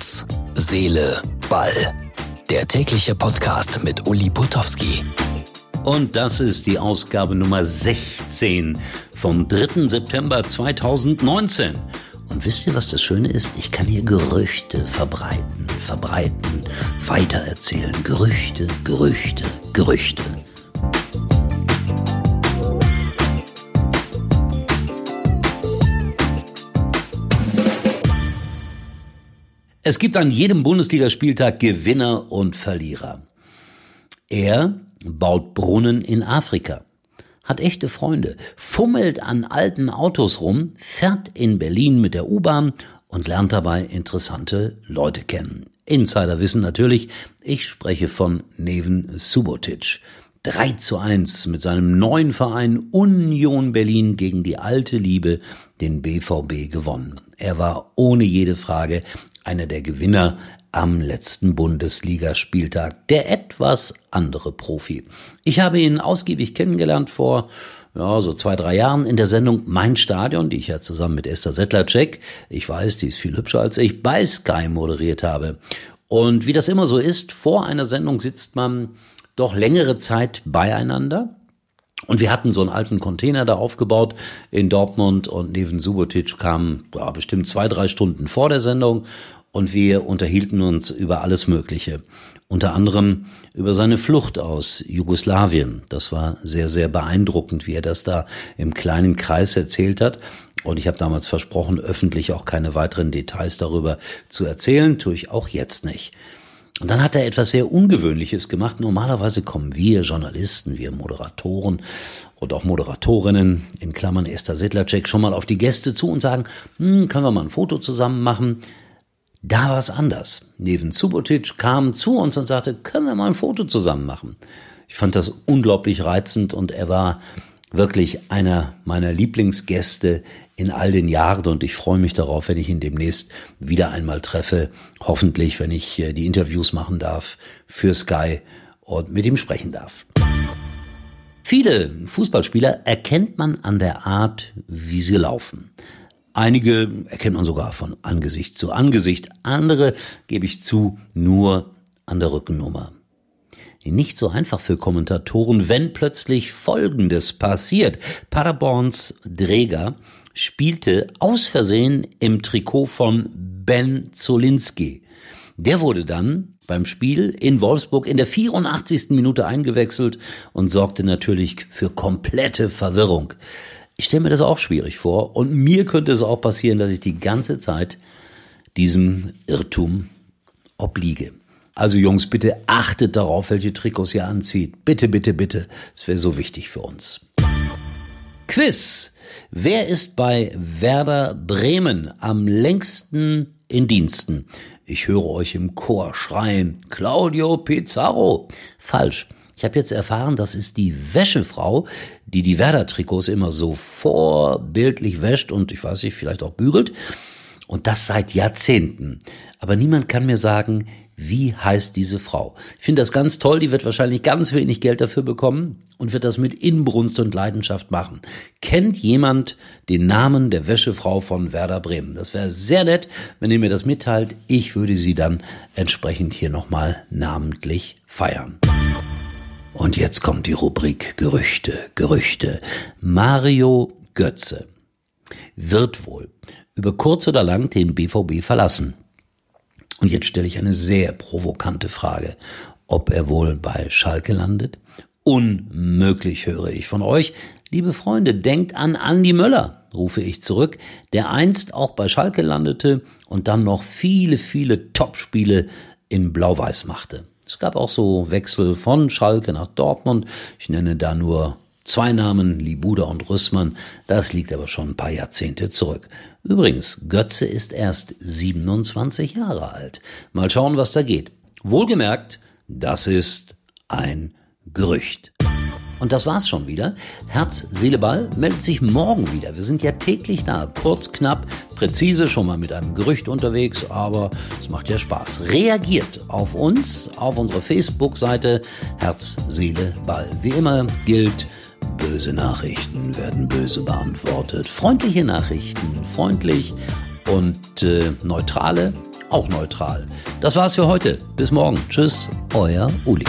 Herz, Seele, Ball. Der tägliche Podcast mit Uli Putowski. Und das ist die Ausgabe Nummer 16 vom 3. September 2019. Und wisst ihr, was das Schöne ist? Ich kann hier Gerüchte verbreiten, verbreiten, weitererzählen. Gerüchte, Gerüchte, Gerüchte. Es gibt an jedem Bundesligaspieltag Gewinner und Verlierer. Er baut Brunnen in Afrika, hat echte Freunde, fummelt an alten Autos rum, fährt in Berlin mit der U-Bahn und lernt dabei interessante Leute kennen. Insider wissen natürlich, ich spreche von Neven Subotic. 3 zu 1 mit seinem neuen Verein Union Berlin gegen die alte Liebe, den BVB, gewonnen. Er war ohne jede Frage einer der Gewinner am letzten Bundesligaspieltag, der etwas andere Profi. Ich habe ihn ausgiebig kennengelernt vor ja, so zwei, drei Jahren in der Sendung Mein Stadion, die ich ja zusammen mit Esther Settlercheck, ich weiß, die ist viel hübscher als ich, bei Sky moderiert habe. Und wie das immer so ist, vor einer Sendung sitzt man doch längere Zeit beieinander. Und wir hatten so einen alten Container da aufgebaut in Dortmund und Neven Subotic kam ja, bestimmt zwei, drei Stunden vor der Sendung und wir unterhielten uns über alles Mögliche. Unter anderem über seine Flucht aus Jugoslawien. Das war sehr, sehr beeindruckend, wie er das da im kleinen Kreis erzählt hat. Und ich habe damals versprochen, öffentlich auch keine weiteren Details darüber zu erzählen, tue ich auch jetzt nicht. Und dann hat er etwas sehr Ungewöhnliches gemacht. Normalerweise kommen wir Journalisten, wir Moderatoren und auch Moderatorinnen, in Klammern Esther Sittlercheck, schon mal auf die Gäste zu und sagen, hm, können wir mal ein Foto zusammen machen? Da war es anders. Neven Subotic kam zu uns und sagte, können wir mal ein Foto zusammen machen? Ich fand das unglaublich reizend und er war wirklich einer meiner Lieblingsgäste in all den Jahren und ich freue mich darauf, wenn ich ihn demnächst wieder einmal treffe. Hoffentlich, wenn ich äh, die Interviews machen darf für Sky und mit ihm sprechen darf. Viele Fußballspieler erkennt man an der Art, wie sie laufen. Einige erkennt man sogar von Angesicht zu Angesicht, andere, gebe ich zu, nur an der Rückennummer. Nicht so einfach für Kommentatoren, wenn plötzlich Folgendes passiert. Paderborns Dräger spielte aus Versehen im Trikot von Ben Zolinski. Der wurde dann beim Spiel in Wolfsburg in der 84. Minute eingewechselt und sorgte natürlich für komplette Verwirrung. Ich stelle mir das auch schwierig vor und mir könnte es auch passieren, dass ich die ganze Zeit diesem Irrtum obliege. Also Jungs, bitte achtet darauf, welche Trikots ihr anzieht. Bitte, bitte, bitte. Es wäre so wichtig für uns. Quiz. Wer ist bei Werder Bremen am längsten in Diensten? Ich höre euch im Chor schreien. Claudio Pizarro. Falsch. Ich habe jetzt erfahren, das ist die Wäschefrau, die die Werder-Trikots immer so vorbildlich wäscht und ich weiß nicht, vielleicht auch bügelt. Und das seit Jahrzehnten. Aber niemand kann mir sagen, wie heißt diese Frau? Ich finde das ganz toll, die wird wahrscheinlich ganz wenig Geld dafür bekommen und wird das mit Inbrunst und Leidenschaft machen. Kennt jemand den Namen der Wäschefrau von Werder Bremen? Das wäre sehr nett, wenn ihr mir das mitteilt. Ich würde sie dann entsprechend hier nochmal namentlich feiern. Und jetzt kommt die Rubrik Gerüchte, Gerüchte. Mario Götze wird wohl über kurz oder lang den BVB verlassen. Und jetzt stelle ich eine sehr provokante Frage, ob er wohl bei Schalke landet. Unmöglich höre ich von euch. Liebe Freunde, denkt an Andi Möller, rufe ich zurück, der einst auch bei Schalke landete und dann noch viele, viele Topspiele in Blau-Weiß machte. Es gab auch so Wechsel von Schalke nach Dortmund. Ich nenne da nur zwei Namen, Libuda und Rüssmann. Das liegt aber schon ein paar Jahrzehnte zurück. Übrigens, Götze ist erst 27 Jahre alt. Mal schauen, was da geht. Wohlgemerkt, das ist ein Gerücht. Und das war's schon wieder. Herz, Seele, Ball meldet sich morgen wieder. Wir sind ja täglich da. Kurz, knapp, präzise, schon mal mit einem Gerücht unterwegs, aber es macht ja Spaß. Reagiert auf uns, auf unsere Facebook-Seite Herz, Seele, Ball. Wie immer gilt, böse Nachrichten werden böse beantwortet. Freundliche Nachrichten, freundlich und äh, neutrale auch neutral. Das war's für heute. Bis morgen. Tschüss, euer Uli.